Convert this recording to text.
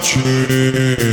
watching.